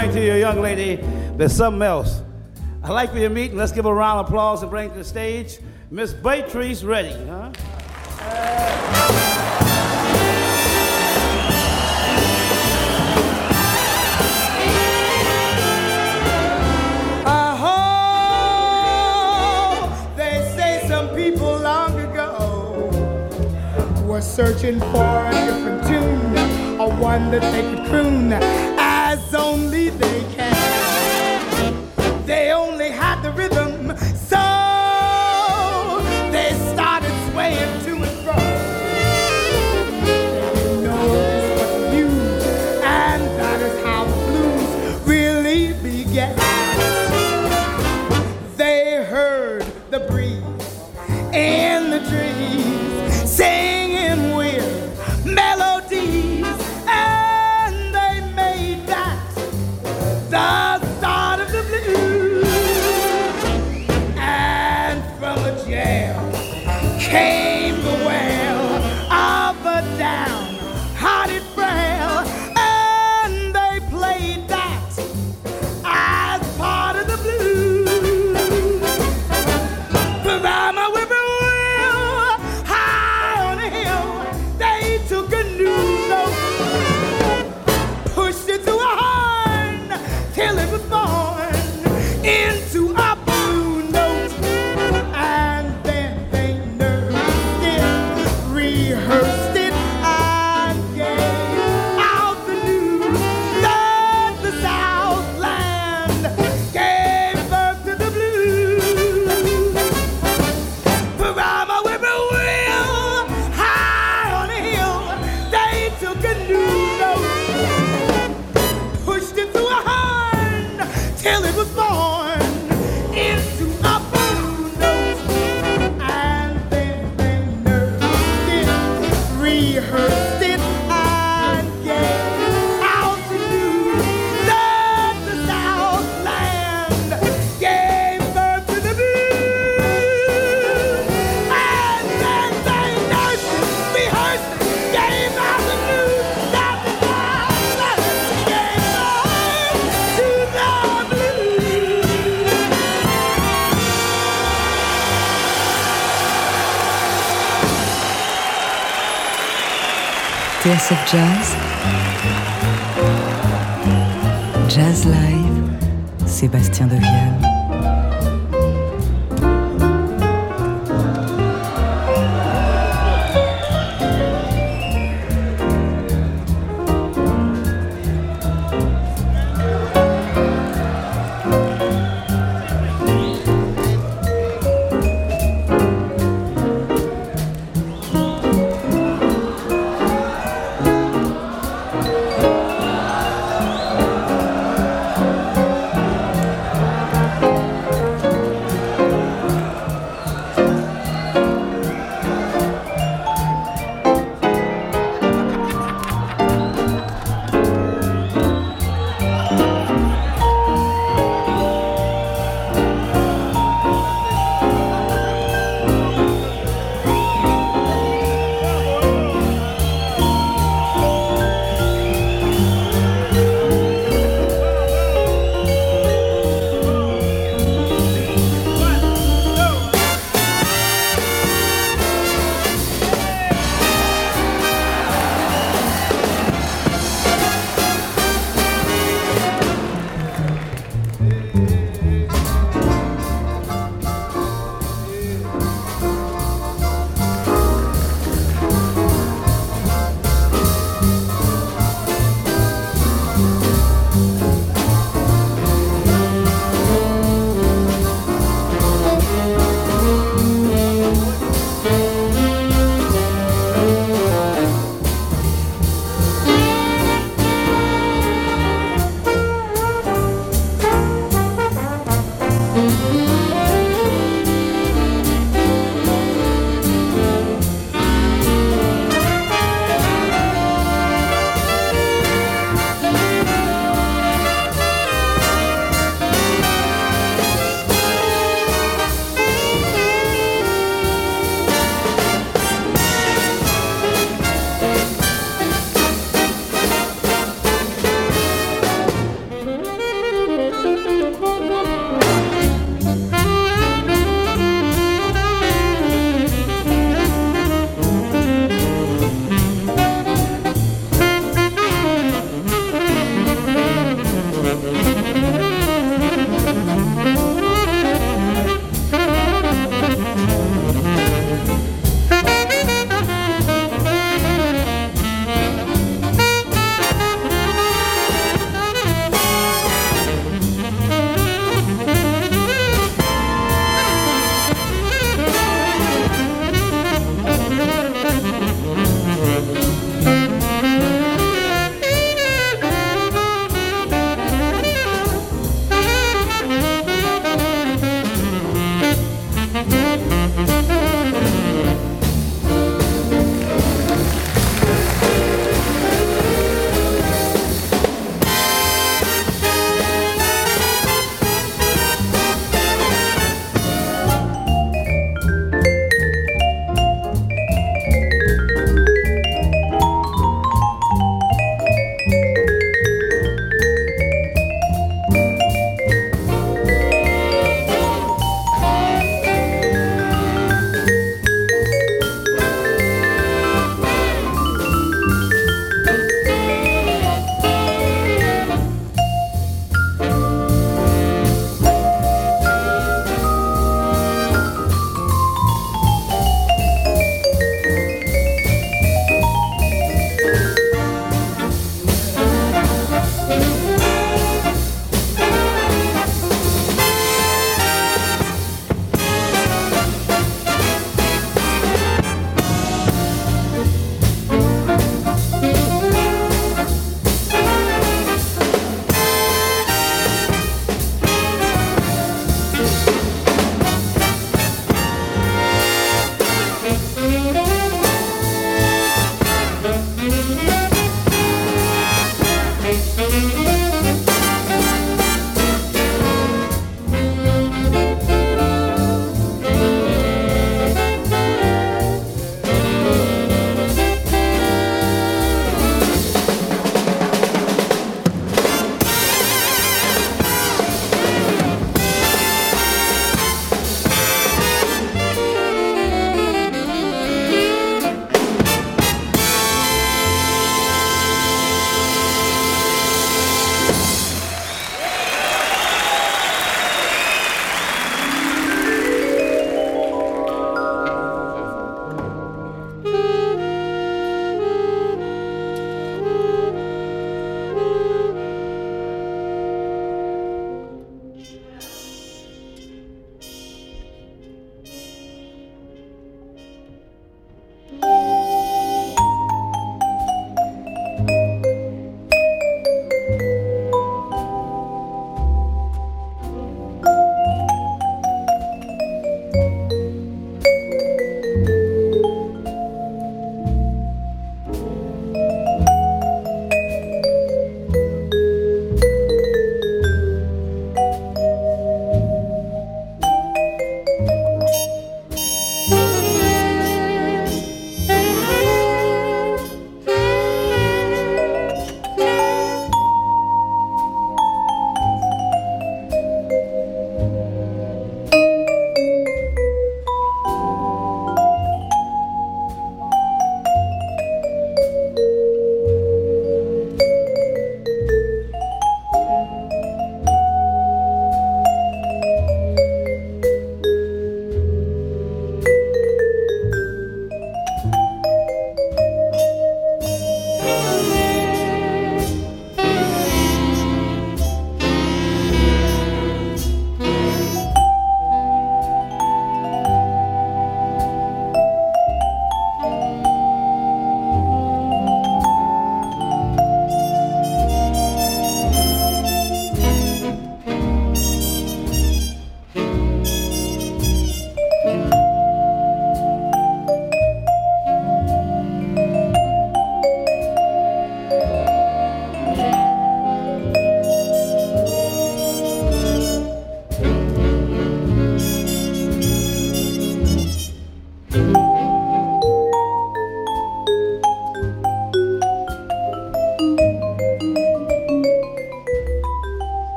bring to you young lady there's something else. I'd like for you to meet, and let's give a round of applause and bring to the stage Miss Beatrice Ready. Huh? Uh, searching for a different tune, a one that they could croon. TSF Jazz. Jazz Live, Sébastien Devian.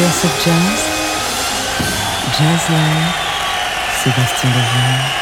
TSF Jazz, Jazz Live, Sébastien Lejeune.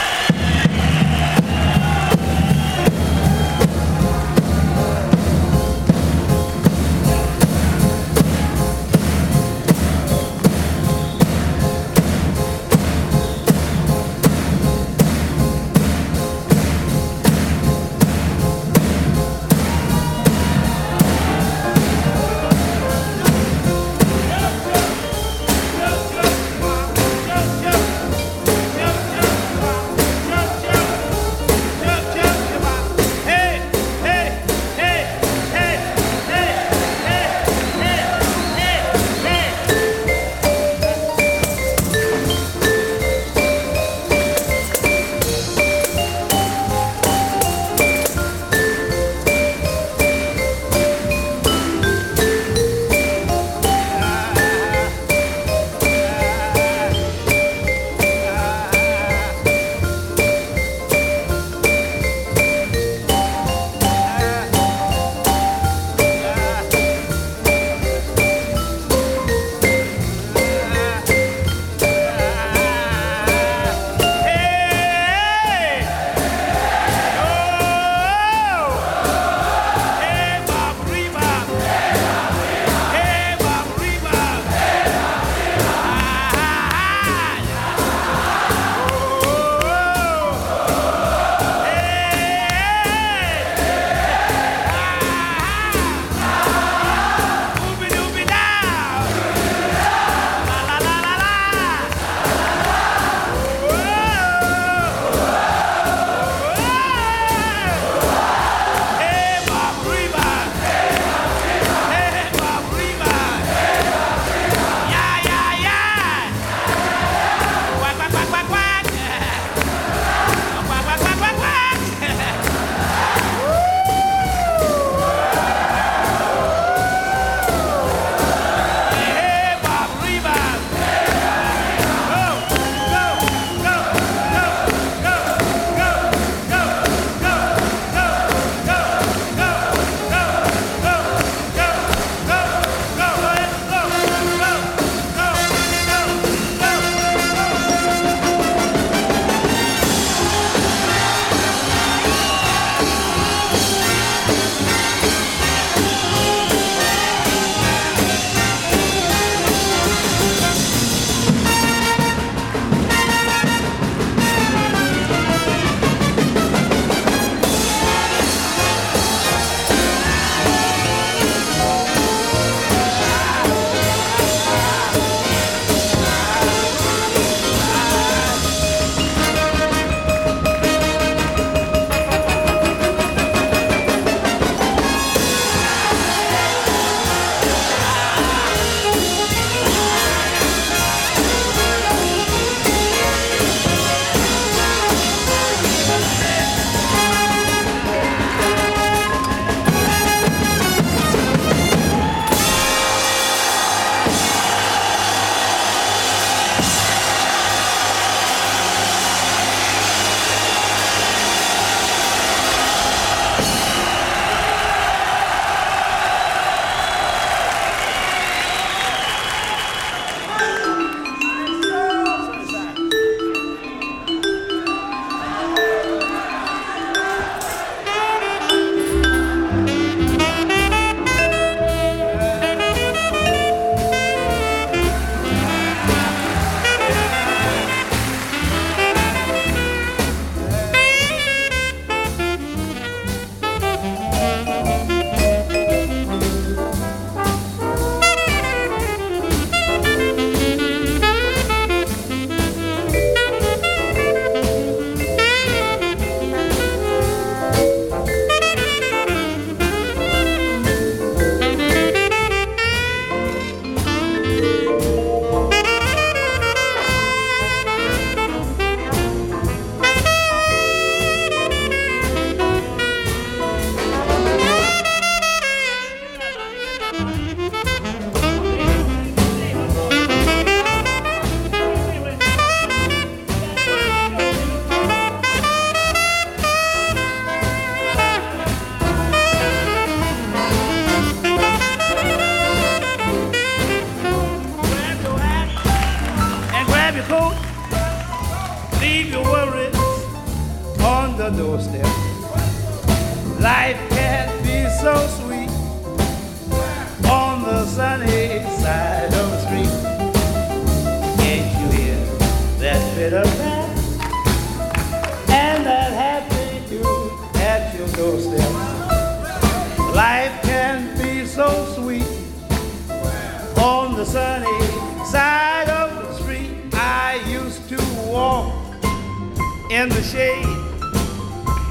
in the shade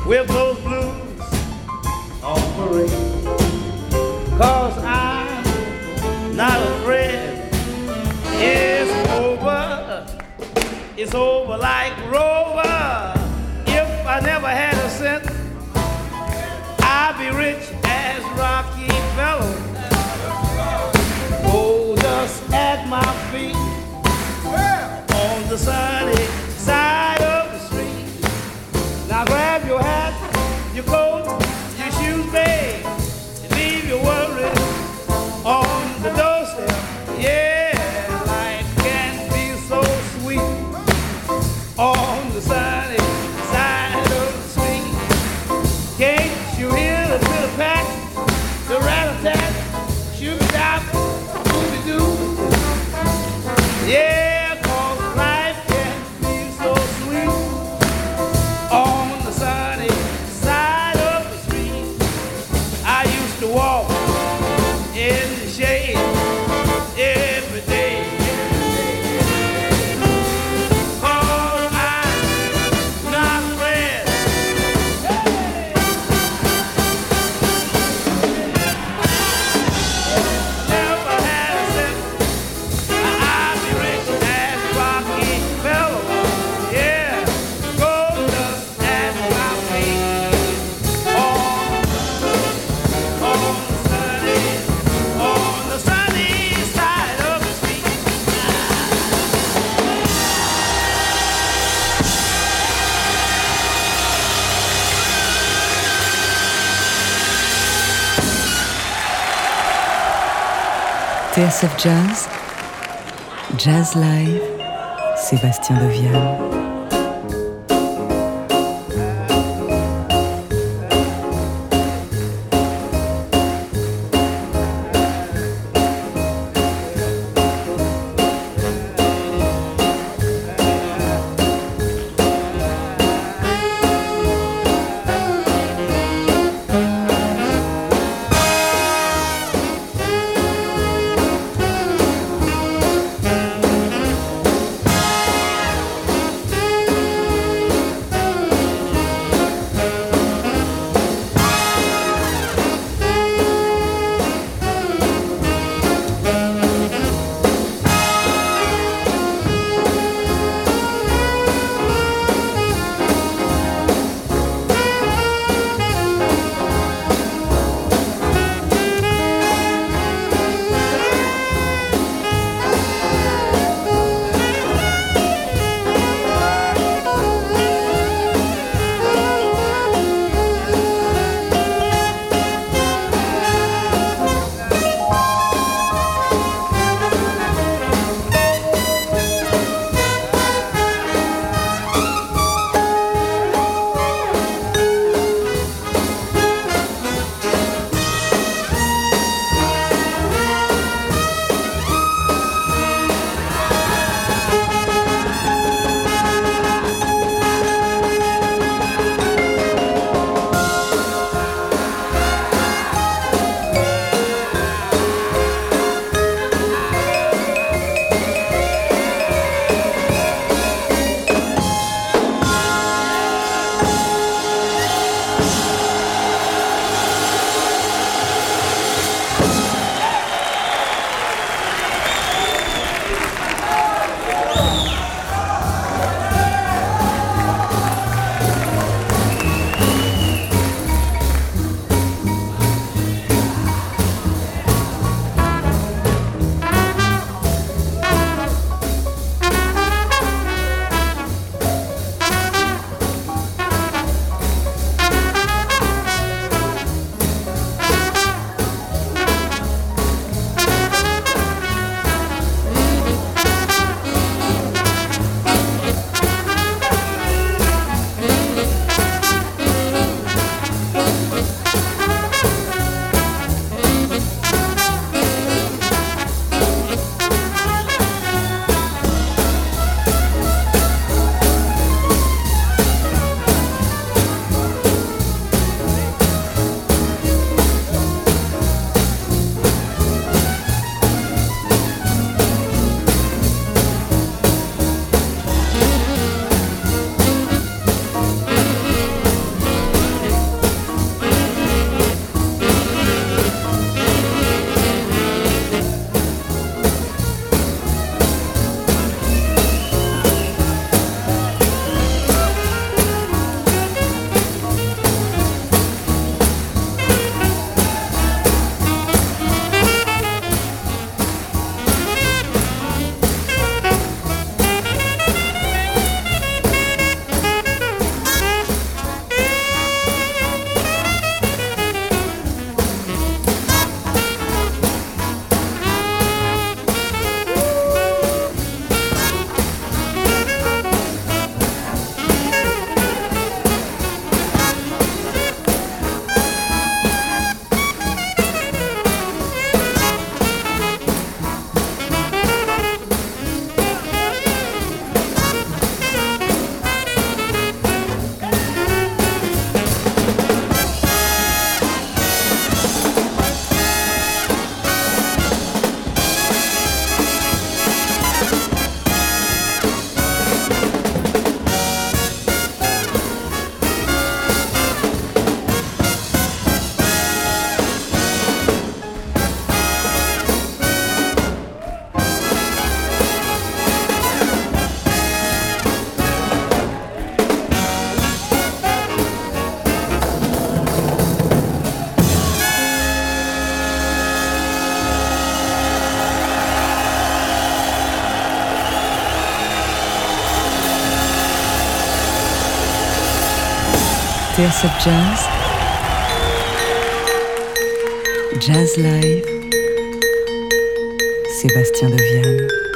with those blues on parade. Cause I'm not afraid. It's over. It's over like Rover. If I never had a cent, I'd be rich as Rocky Fellow. Gold dust at my feet on the sunny of Jazz, Jazz Live, Sébastien Devial. TSF Jazz, Jazz Live, Sébastien de